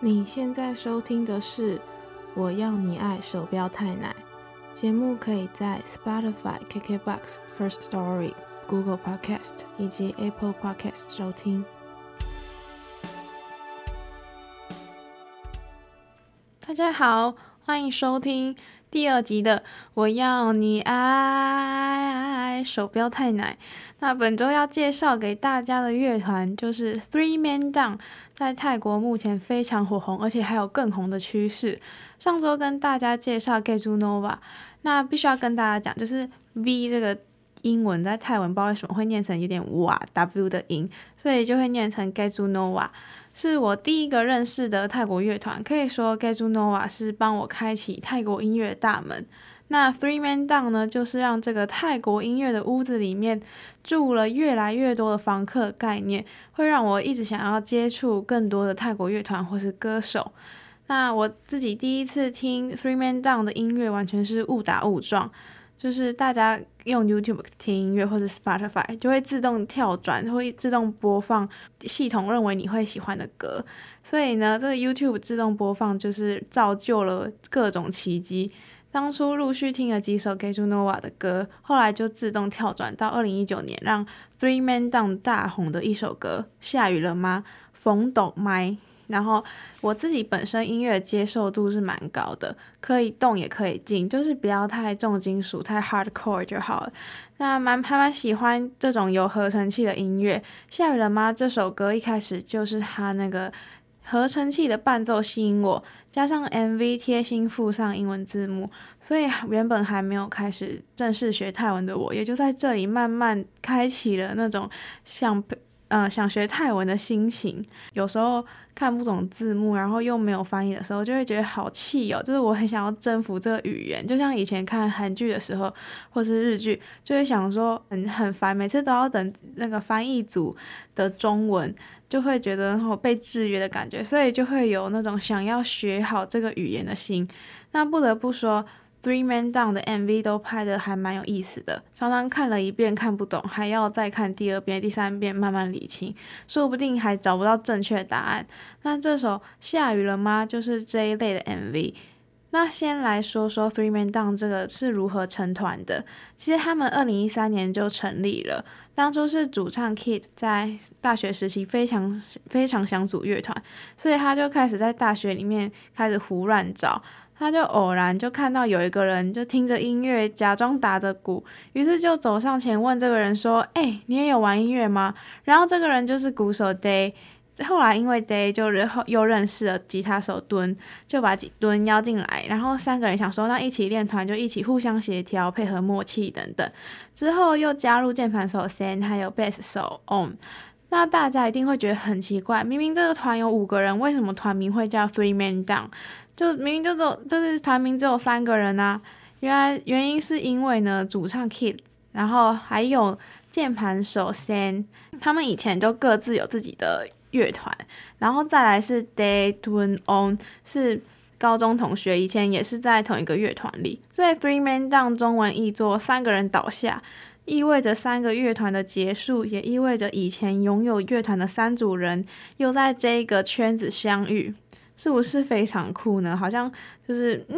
你现在收听的是《我要你爱》手表太奶节目，可以在 Spotify、KKBox、First Story、Google Podcast 以及 Apple Podcast 收听。大家好，欢迎收听第二集的《我要你爱》手标太奶。那本周要介绍给大家的乐团就是 Three Man Down，在泰国目前非常火红，而且还有更红的趋势。上周跟大家介绍 Khezu Nova，那必须要跟大家讲，就是 V 这个英文在泰文不知道为什么会念成有点哇 W 的音，所以就会念成 Khezu Nova，是我第一个认识的泰国乐团，可以说 Gazu Nova 是帮我开启泰国音乐大门。那 Three Man Down 呢，就是让这个泰国音乐的屋子里面住了越来越多的房客概念，会让我一直想要接触更多的泰国乐团或是歌手。那我自己第一次听 Three Man Down 的音乐，完全是误打误撞，就是大家用 YouTube 听音乐或者 Spotify 就会自动跳转，会自动播放系统认为你会喜欢的歌，所以呢，这个 YouTube 自动播放就是造就了各种奇迹。当初陆续听了几首 Khezu Nova 的歌，后来就自动跳转到二零一九年让 Three Man Down 大红的一首歌《下雨了吗》。冯斗麦，然后我自己本身音乐接受度是蛮高的，可以动也可以静，就是不要太重金属、太 hardcore 就好了。那蛮还蛮喜欢这种有合成器的音乐，《下雨了吗》这首歌一开始就是他那个。合成器的伴奏吸引我，加上 MV 贴心附上英文字幕，所以原本还没有开始正式学泰文的我，也就在这里慢慢开启了那种想呃想学泰文的心情。有时候看不懂字幕，然后又没有翻译的时候，就会觉得好气哦，就是我很想要征服这个语言，就像以前看韩剧的时候，或是日剧，就会想说很很烦，每次都要等那个翻译组的中文。就会觉得我被制约的感觉，所以就会有那种想要学好这个语言的心。那不得不说，Three Man Down 的 MV 都拍得还蛮有意思的，常常看了一遍看不懂，还要再看第二遍、第三遍慢慢理清，说不定还找不到正确答案。那这首下雨了吗？就是这一类的 MV。那先来说说 Three Man Down 这个是如何成团的。其实他们二零一三年就成立了。当初是主唱 Kid 在大学时期非常非常想组乐团，所以他就开始在大学里面开始胡乱找，他就偶然就看到有一个人就听着音乐假装打着鼓，于是就走上前问这个人说：“哎、你也有玩音乐吗？”然后这个人就是鼓手 Day。后来因为 Day 就又认识了吉他手敦，就把敦邀进来，然后三个人想说那一起练团就一起互相协调、配合默契等等。之后又加入键盘手 Sen 还有贝斯手 On。那大家一定会觉得很奇怪，明明这个团有五个人，为什么团名会叫 Three Man Down？就明明就只有就是团名只有三个人啊。原来原因是因为呢，主唱 Kid，然后还有键盘手 San，他们以前就各自有自己的。乐团，然后再来是 Day Tun On，是高中同学，以前也是在同一个乐团里，所以 Three Man Down 中文译作三个人倒下，意味着三个乐团的结束，也意味着以前拥有乐团的三组人又在这个圈子相遇，是不是非常酷呢？好像就是嗯，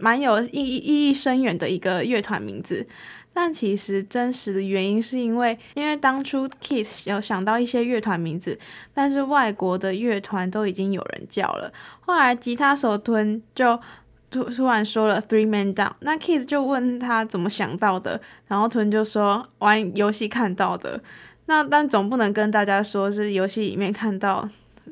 蛮有意义意义深远的一个乐团名字。但其实真实的原因是因为，因为当初 Kiss 有想到一些乐团名字，但是外国的乐团都已经有人叫了。后来吉他手吞就突突然说了 Three Man Down，那 Kiss 就问他怎么想到的，然后吞就说玩游戏看到的。那但总不能跟大家说是游戏里面看到，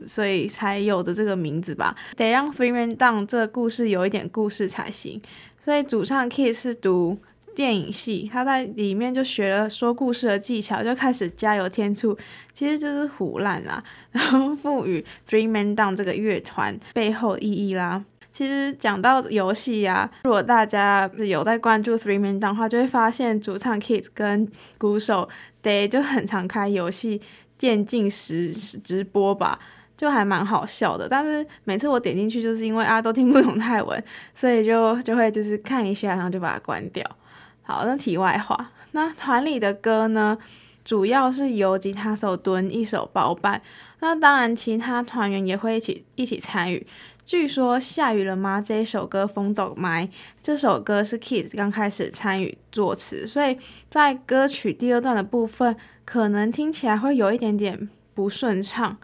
所以才有的这个名字吧？得让 Three Man Down 这个故事有一点故事才行。所以主唱 Kiss 是读。电影系，他在里面就学了说故事的技巧，就开始加油添醋，其实就是胡烂啦，然后赋予 Three Man Down 这个乐团背后意义啦。其实讲到游戏呀，如果大家有在关注 Three Man Down 的话，就会发现主唱 Kid 跟鼓手 Day 就很常开游戏电竞实直播吧，就还蛮好笑的。但是每次我点进去，就是因为啊都听不懂泰文，所以就就会就是看一下，然后就把它关掉。好，那题外话，那团里的歌呢？主要是由吉他手敦一手包办。那当然，其他团员也会一起一起参与。据说下雨了吗？这一首歌《风斗麦》这首歌是 Kids 刚开始参与作词，所以在歌曲第二段的部分，可能听起来会有一点点不顺畅。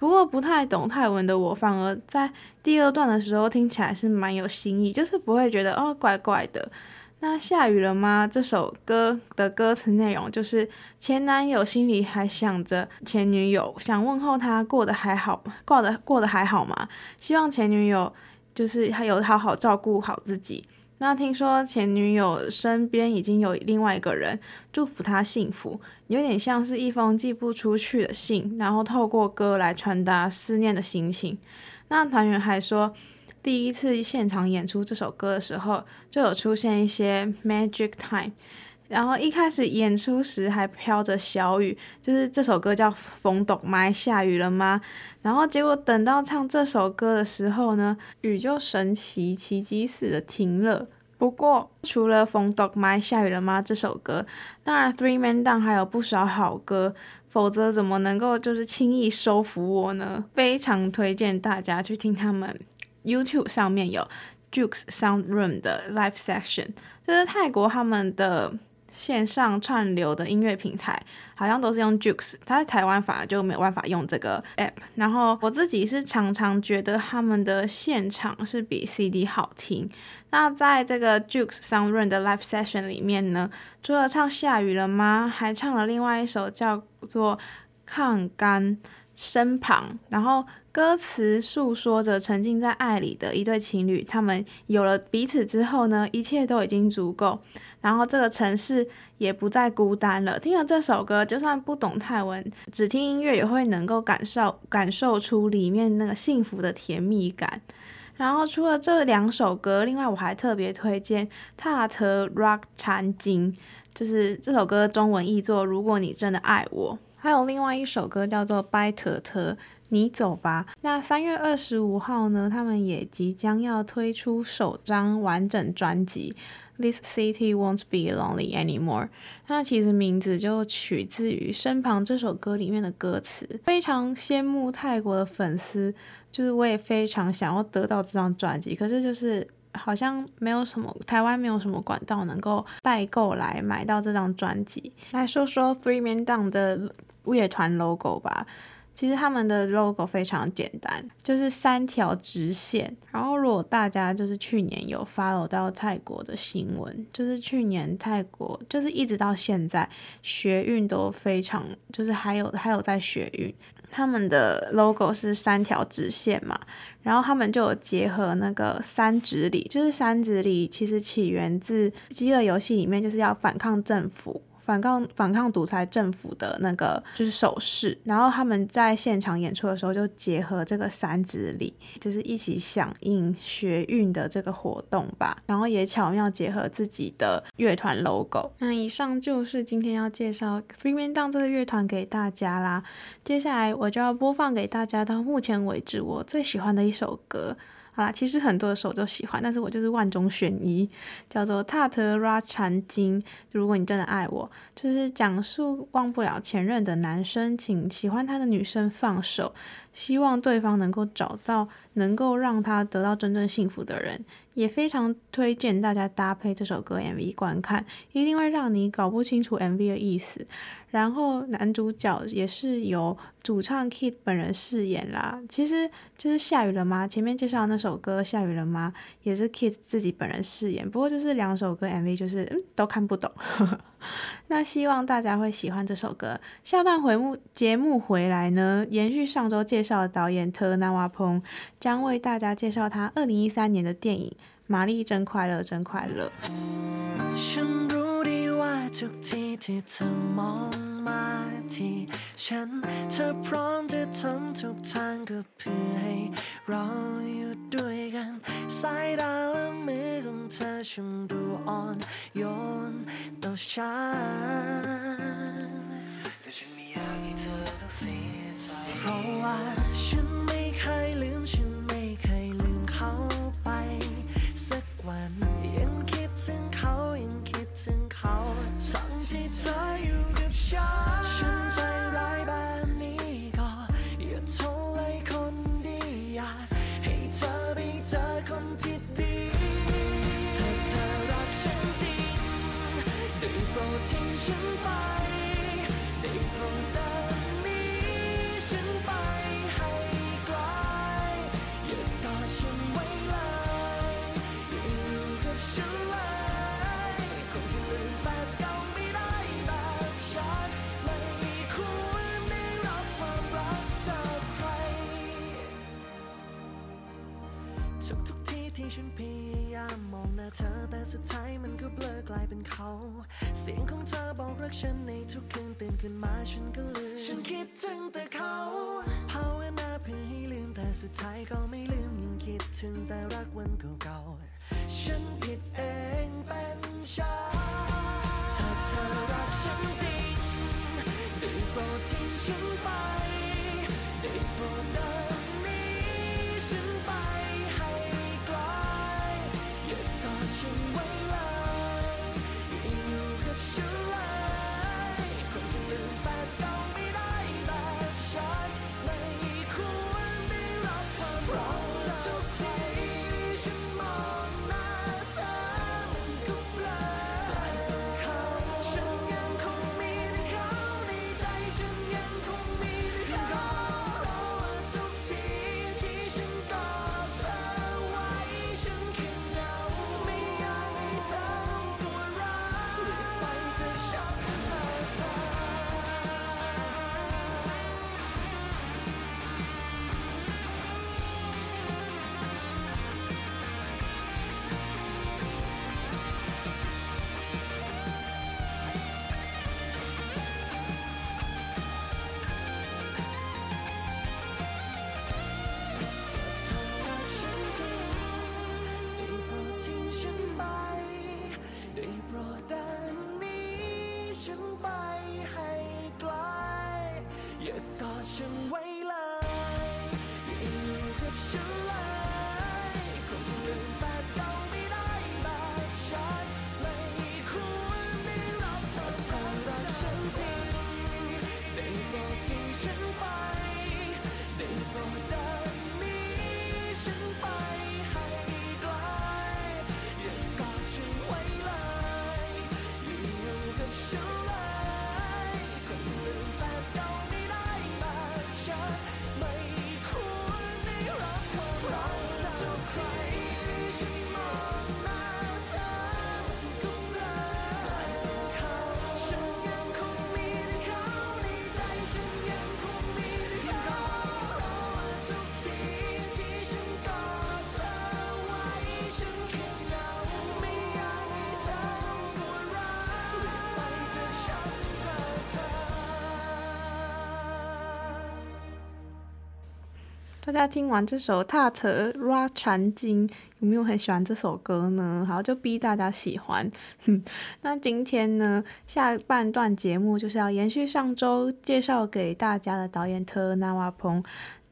不过不太懂泰文的我，反而在第二段的时候听起来是蛮有新意，就是不会觉得哦怪怪的。那下雨了吗？这首歌的歌词内容就是前男友心里还想着前女友，想问候他过得还好，过得过得还好吗？希望前女友就是还有好好照顾好自己。那听说前女友身边已经有另外一个人，祝福他幸福，有点像是一封寄不出去的信，然后透过歌来传达思念的心情。那团员还说。第一次现场演出这首歌的时候，就有出现一些 magic time，然后一开始演出时还飘着小雨，就是这首歌叫《风动麦》，下雨了吗？然后结果等到唱这首歌的时候呢，雨就神奇奇迹似的停了。不过除了《风动麦》，下雨了吗？这首歌，当然 Three Man Down 还有不少好歌，否则怎么能够就是轻易收服我呢？非常推荐大家去听他们。YouTube 上面有 Jukes Sound Room 的 Live Section，就是泰国他们的线上串流的音乐平台，好像都是用 Jukes，他在台湾反而就没有办法用这个 App。然后我自己是常常觉得他们的现场是比 CD 好听。那在这个 Jukes Sound Room 的 Live Session 里面呢，除了唱下雨了吗，还唱了另外一首叫做抗干身旁，然后。歌词诉说着沉浸在爱里的一对情侣，他们有了彼此之后呢，一切都已经足够，然后这个城市也不再孤单了。听了这首歌，就算不懂泰文，只听音乐也会能够感受感受出里面那个幸福的甜蜜感。然后除了这两首歌，另外我还特别推荐《塔特 Rock 禅经》，就是这首歌中文译作“如果你真的爱我”。还有另外一首歌叫做《拜特特》。你走吧。那三月二十五号呢，他们也即将要推出首张完整专辑《This City Won't Be Lonely Anymore》。那其实名字就取自于《身旁》这首歌里面的歌词。非常羡慕泰国的粉丝，就是我也非常想要得到这张专辑，可是就是好像没有什么台湾没有什么管道能够代购来买到这张专辑。来说说 Three Man Down 的乐团 logo 吧。其实他们的 logo 非常简单，就是三条直线。然后如果大家就是去年有 follow 到泰国的新闻，就是去年泰国就是一直到现在学运都非常，就是还有还有在学运，他们的 logo 是三条直线嘛，然后他们就有结合那个三直立，就是三直立其实起源自饥饿游戏里面，就是要反抗政府。反抗反抗独裁政府的那个就是手势，然后他们在现场演出的时候就结合这个三直立，就是一起响应学运的这个活动吧，然后也巧妙结合自己的乐团 logo。那以上就是今天要介绍 Three Man Down 这个乐团给大家啦，接下来我就要播放给大家到目前为止我最喜欢的一首歌。啊，其实很多的时候都喜欢，但是我就是万中选一，叫做《塔特拉禅经》。如果你真的爱我，就是讲述忘不了前任的男生，请喜欢他的女生放手，希望对方能够找到能够让他得到真正幸福的人。也非常推荐大家搭配这首歌 MV 观看，一定会让你搞不清楚 MV 的意思。然后男主角也是由主唱 Kid 本人饰演啦。其实就是下雨了吗？前面介绍那首歌下雨了吗？也是 Kid 自己本人饰演。不过就是两首歌 MV 就是嗯都看不懂。那希望大家会喜欢这首歌。下段回目节目回来呢，延续上周介绍的导演特纳瓦蓬将为大家介绍他二零一三年的电影《玛丽真快乐真快乐》。 ทุกทีที่เธอมองมาที่ฉัน เธอพร้อมจะทำทุกทางก็เพื่อให้เราอยู่ด้วยกัน สายตาและมือของเธอช่างดูอ่อนโยนต่อฉันแต่ฉันไม่อยากให้เธอต้องเสียใจเพราะว่าฉันไม่เคยลืม ฉันไม่เคยลืมเขาไป สักวัน 长期在于 เขา เสียงของเธอบอกรักฉันในทุกคืนตื่นขึ้นมาฉันก็ 大家听完这首《踏扯 Ra 禅经》，有没有很喜欢这首歌呢？好，就逼大家喜欢。那今天呢，下半段节目就是要延续上周介绍给大家的导演特纳瓦蓬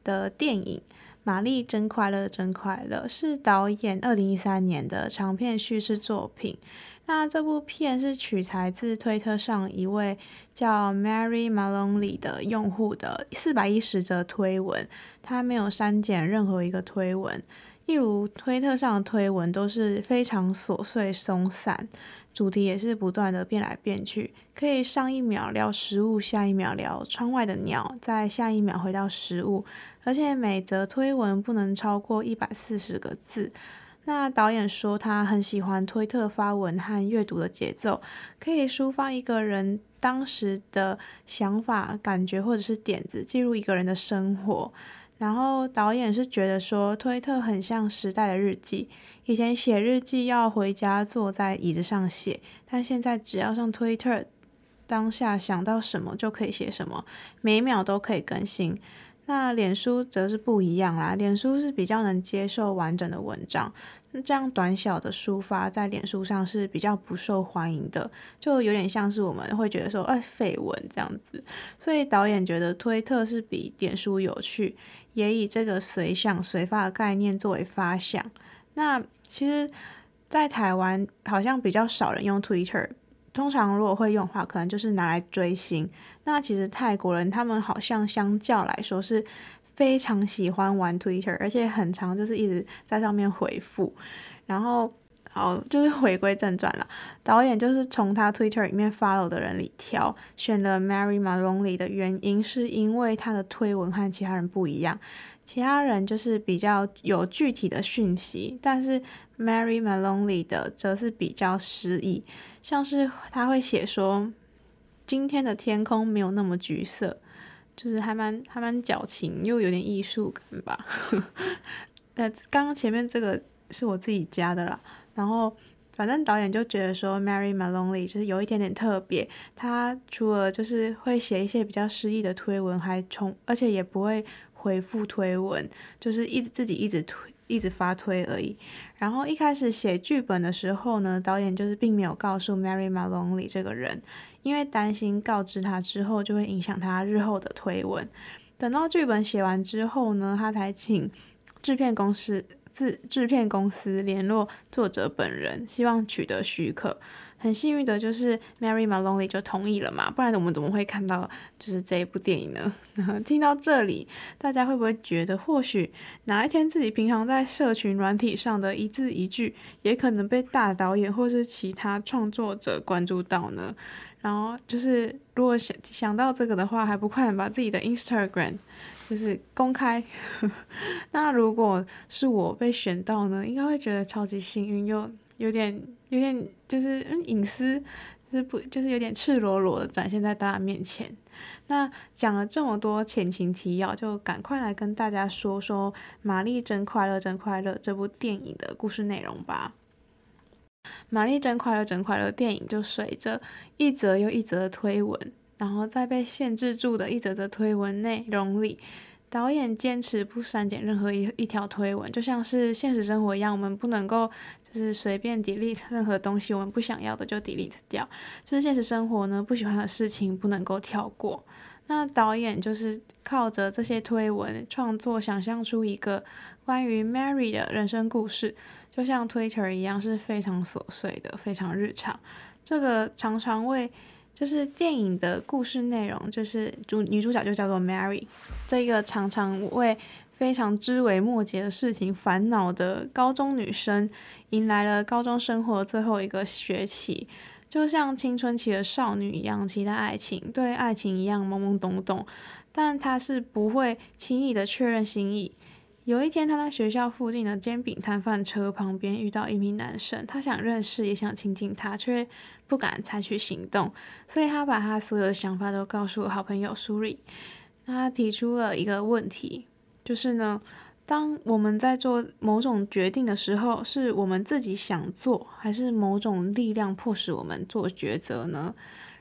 的电影《玛丽真快乐真快乐》，是导演二零一三年的长片叙事作品。那这部片是取材自推特上一位叫 Mary Maloney 的用户的四百一十则推文，他没有删减任何一个推文，例如推特上的推文都是非常琐碎松散，主题也是不断的变来变去，可以上一秒聊食物，下一秒聊窗外的鸟，再下一秒回到食物，而且每则推文不能超过一百四十个字。那导演说，他很喜欢推特发文和阅读的节奏，可以抒发一个人当时的想法、感觉或者是点子，记录一个人的生活。然后导演是觉得说，推特很像时代的日记，以前写日记要回家坐在椅子上写，但现在只要上推特，当下想到什么就可以写什么，每秒都可以更新。那脸书则是不一样啦，脸书是比较能接受完整的文章。那这样短小的抒发在脸书上是比较不受欢迎的，就有点像是我们会觉得说，哎，废文这样子。所以导演觉得推特是比脸书有趣，也以这个随想随发的概念作为发想。那其实，在台湾好像比较少人用 Twitter，通常如果会用的话，可能就是拿来追星。那其实泰国人他们好像相较来说是。非常喜欢玩 Twitter，而且很常就是一直在上面回复。然后好，就是回归正传了。导演就是从他 Twitter 里面 follow 的人里挑选了 Mary Maloney 的原因，是因为他的推文和其他人不一样。其他人就是比较有具体的讯息，但是 Mary Maloney 的则是比较诗意，像是他会写说今天的天空没有那么橘色，就是还蛮还蛮矫情又有点艺术感吧。呃，刚刚前面这个是我自己加的啦。然后，反正导演就觉得说，Mary Maloney 就是有一点点特别。他除了就是会写一些比较诗意的推文，还从而且也不会回复推文，就是一直自己一直推，一直发推而已。然后一开始写剧本的时候呢，导演就是并没有告诉 Mary Maloney 这个人，因为担心告知他之后就会影响他日后的推文。等到剧本写完之后呢，他才请制片公司。制制片公司联络作者本人，希望取得许可。很幸运的就是 Mary Maloney 就同意了嘛，不然我们怎么会看到就是这一部电影呢？听到这里，大家会不会觉得，或许哪一天自己平常在社群软体上的一字一句，也可能被大导演或是其他创作者关注到呢？然后就是如果想想到这个的话，还不快点把自己的 Instagram。就是公开，那如果是我被选到呢，应该会觉得超级幸运，又有点有点就是嗯隐私，就是不就是有点赤裸裸的展现在大家面前。那讲了这么多前情提要，就赶快来跟大家说说《玛丽真快乐真快乐》这部电影的故事内容吧。《玛丽真快乐真快乐》电影就随着一则又一则的推文。然后在被限制住的一则则推文内容里，导演坚持不删减任何一一条推文，就像是现实生活一样，我们不能够就是随便 delete 任何东西，我们不想要的就 delete 掉。就是现实生活呢，不喜欢的事情不能够跳过。那导演就是靠着这些推文创作，想象出一个关于 Mary 的人生故事，就像 Twitter 一样，是非常琐碎的，非常日常。这个常常为就是电影的故事内容，就是主女主角就叫做 Mary，这个常常为非常枝微末节的事情烦恼的高中女生，迎来了高中生活最后一个学期，就像青春期的少女一样期待爱情，对爱情一样懵懵懂懂，但她是不会轻易的确认心意。有一天，他在学校附近的煎饼摊贩车旁边遇到一名男生，他想认识，也想亲近他，却不敢采取行动，所以他把他所有的想法都告诉好朋友苏瑞。他提出了一个问题，就是呢，当我们在做某种决定的时候，是我们自己想做，还是某种力量迫使我们做抉择呢？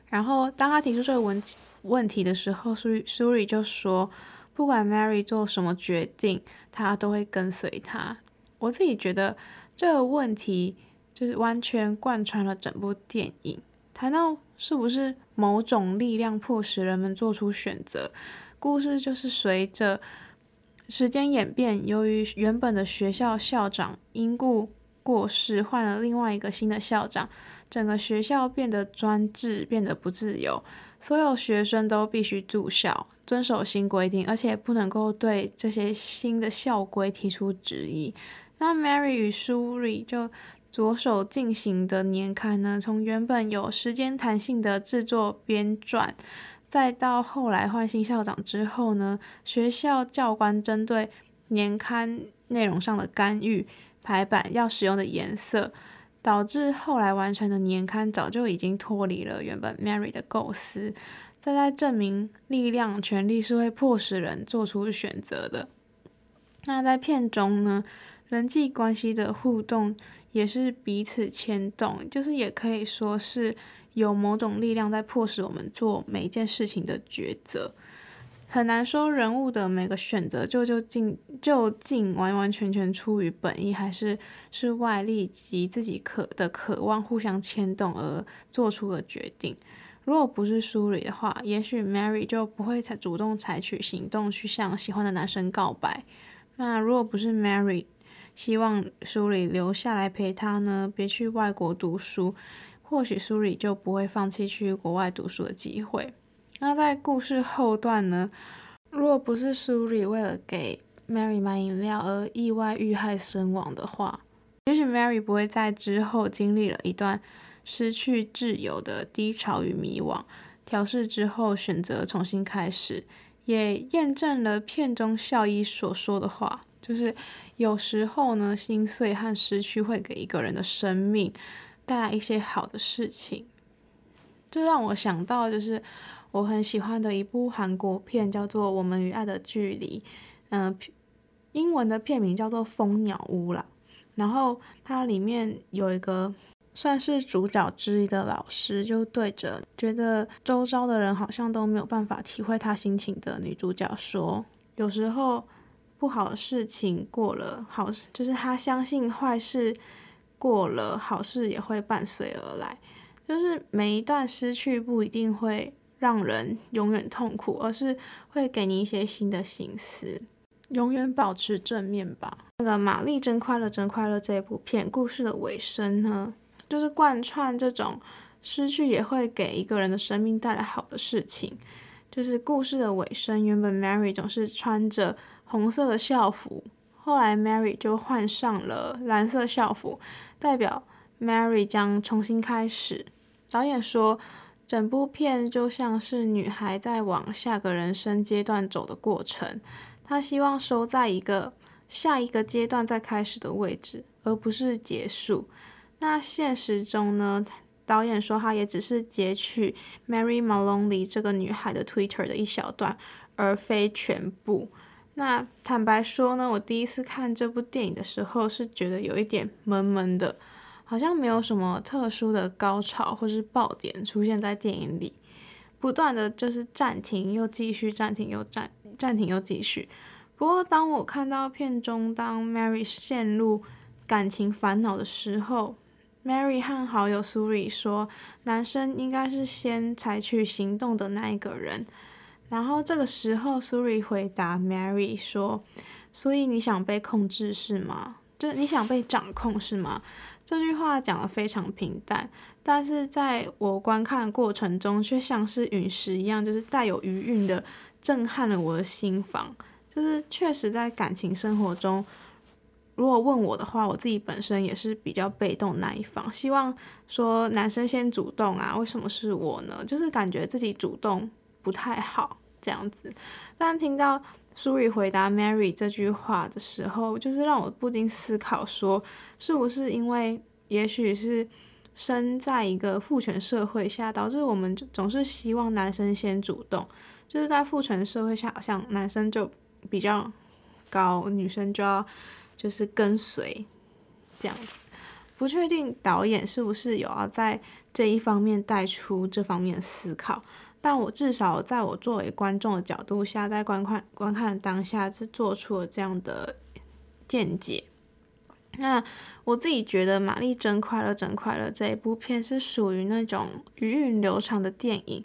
然后当他提出这个问问题的时候，苏苏瑞就说，不管 Mary 做什么决定，他都会跟随他。我自己觉得这个问题。就是完全贯穿了整部电影，谈到是不是某种力量迫使人们做出选择。故事就是随着时间演变，由于原本的学校校长因故过世，换了另外一个新的校长，整个学校变得专制，变得不自由。所有学生都必须住校，遵守新规定，而且不能够对这些新的校规提出质疑。那 Mary 与 Shuri 就。着手进行的年刊呢，从原本有时间弹性的制作编撰，再到后来换新校长之后呢，学校教官针对年刊内容上的干预、排版要使用的颜色，导致后来完成的年刊早就已经脱离了原本 Mary 的构思，这在证明力量、权力是会迫使人做出选择的。那在片中呢，人际关系的互动。也是彼此牵动，就是也可以说是有某种力量在迫使我们做每一件事情的抉择。很难说人物的每个选择就就竟就竟完完全全出于本意，还是是外力及自己渴的渴望互相牵动而做出的决定。如果不是书里的话，也许 Mary 就不会采主动采取行动去向喜欢的男生告白。那如果不是 Mary，希望苏里留下来陪他呢，别去外国读书，或许苏里就不会放弃去国外读书的机会。那在故事后段呢，若不是苏里为了给 Mary 买饮料而意外遇害身亡的话，也许 Mary 不会在之后经历了一段失去挚友的低潮与迷惘，调试之后选择重新开始，也验证了片中校医所说的话，就是有时候呢，心碎和失去会给一个人的生命带来一些好的事情。这让我想到，就是我很喜欢的一部韩国片，叫做《我们与爱的距离》，嗯、呃，英文的片名叫做《蜂鸟屋》啦。然后它里面有一个算是主角之一的老师，就对着觉得周遭的人好像都没有办法体会他心情的女主角说：“有时候不好的事情过了，好事就是他相信坏事过了，好事也会伴随而来。”就是每一段失去不一定会让人永远痛苦，而是会给你一些新的心思，永远保持正面吧。那个《玛丽真快乐，真快乐》这一部片故事的尾声呢，就是贯穿这种失去也会给一个人的生命带来好的事情。就是故事的尾声，原本 Mary 总是穿着红色的校服，后来 Mary 就换上了蓝色校服，代表 Mary 将重新开始。导演说，整部片就像是女孩在往下个人生阶段走的过程。她希望收在一个下一个阶段再开始的位置，而不是结束。那现实中呢？导演说，他也只是截取 Mary Maloney 这个女孩的 Twitter 的一小段，而非全部。那坦白说呢，我第一次看这部电影的时候，是觉得有一点闷闷的。好像没有什么特殊的高潮或是爆点出现在电影里，不断的就是暂停又继续，暂停又暂暂停又继续。不过当我看到片中当 Mary 陷入感情烦恼的时候，Mary 和好友 Suri 说，男生应该是先采取行动的那一个人。然后这个时候 Suri 回答 Mary 说：“所以你想被控制是吗？就是你想被掌控是吗？”这句话讲得非常平淡，但是在我观看过程中，却像是陨石一样，就是带有余韵的震撼了我的心房。就是确实在感情生活中，如果问我的话，我自己本身也是比较被动那一方，希望说男生先主动啊，为什么是我呢？就是感觉自己主动不太好这样子。但听到。苏瑞回答 Mary 这句话的时候，就是让我不禁思考说，是不是因为，也许是生在一个父权社会下，导致我们总是希望男生先主动，就是在父权社会下，好像男生就比较高，女生就要就是跟随这样子。不确定导演是不是有要在这一方面带出这方面思考。但我至少在我作为观众的角度下，在观看观看当下是做出了这样的见解。那我自己觉得《玛丽真快乐真快乐》这一部片是属于那种余韵流长的电影，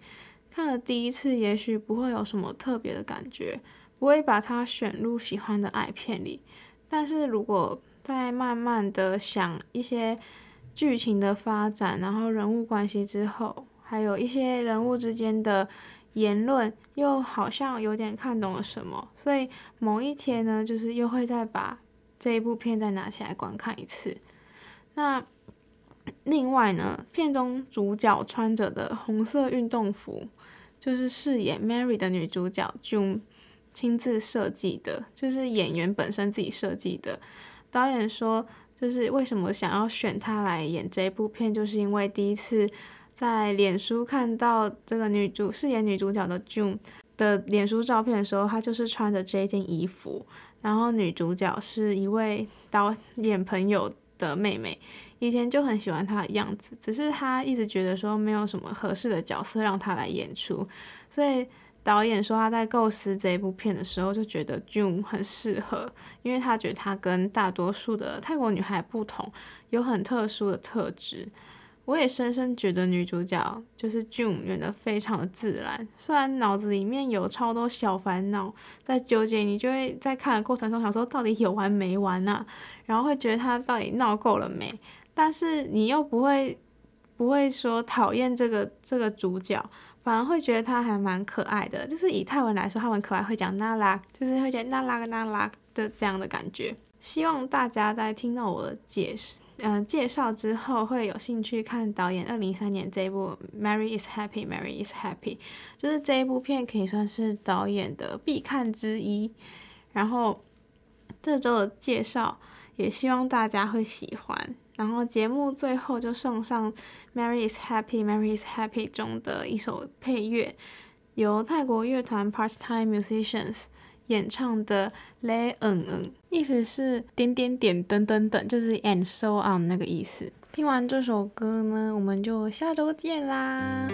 看了第一次也许不会有什么特别的感觉，不会把它选入喜欢的爱片里。但是如果再慢慢的想一些剧情的发展，然后人物关系之后，还有一些人物之间的言论，又好像有点看懂了什么，所以某一天呢，就是又会再把这一部片再拿起来观看一次。那另外呢，片中主角穿着的红色运动服，就是饰演 Mary 的女主角 June 亲自设计的，就是演员本身自己设计的。导演说，就是为什么想要选她来演这一部片，就是因为第一次。在脸书看到这个女主饰演女主角的 June 的脸书照片的时候，她就是穿着这件衣服。然后女主角是一位导演朋友的妹妹，以前就很喜欢她的样子，只是她一直觉得说没有什么合适的角色让她来演出，所以导演说他在构思这一部片的时候就觉得 June 很适合，因为他觉得她跟大多数的泰国女孩不同，有很特殊的特质。我也深深觉得女主角就是 June 演得非常的自然，虽然脑子里面有超多小烦恼在纠结，你就会在看的过程中想说到底有完没完啊，然后会觉得她到底闹够了没，但是你又不会不会说讨厌这个这个主角，反而会觉得她还蛮可爱的，就是以泰文来说，她很可爱，会讲娜拉，就是会讲娜拉个娜拉的这样的感觉。希望大家在听到我的解释。嗯、介绍之后会有兴趣看导演二零一三年这一部《Mary is Happy》，《Mary is Happy》就是这一部片可以算是导演的必看之一。然后这周的介绍也希望大家会喜欢。然后节目最后就送上《Mary is Happy》，《Mary is Happy》中的一首配乐，由泰国乐团 Part Time Musicians。演唱的嘞嗯嗯，意思是点点点等等等，就是 and so on 那个意思。听完这首歌呢，我们就下周见啦。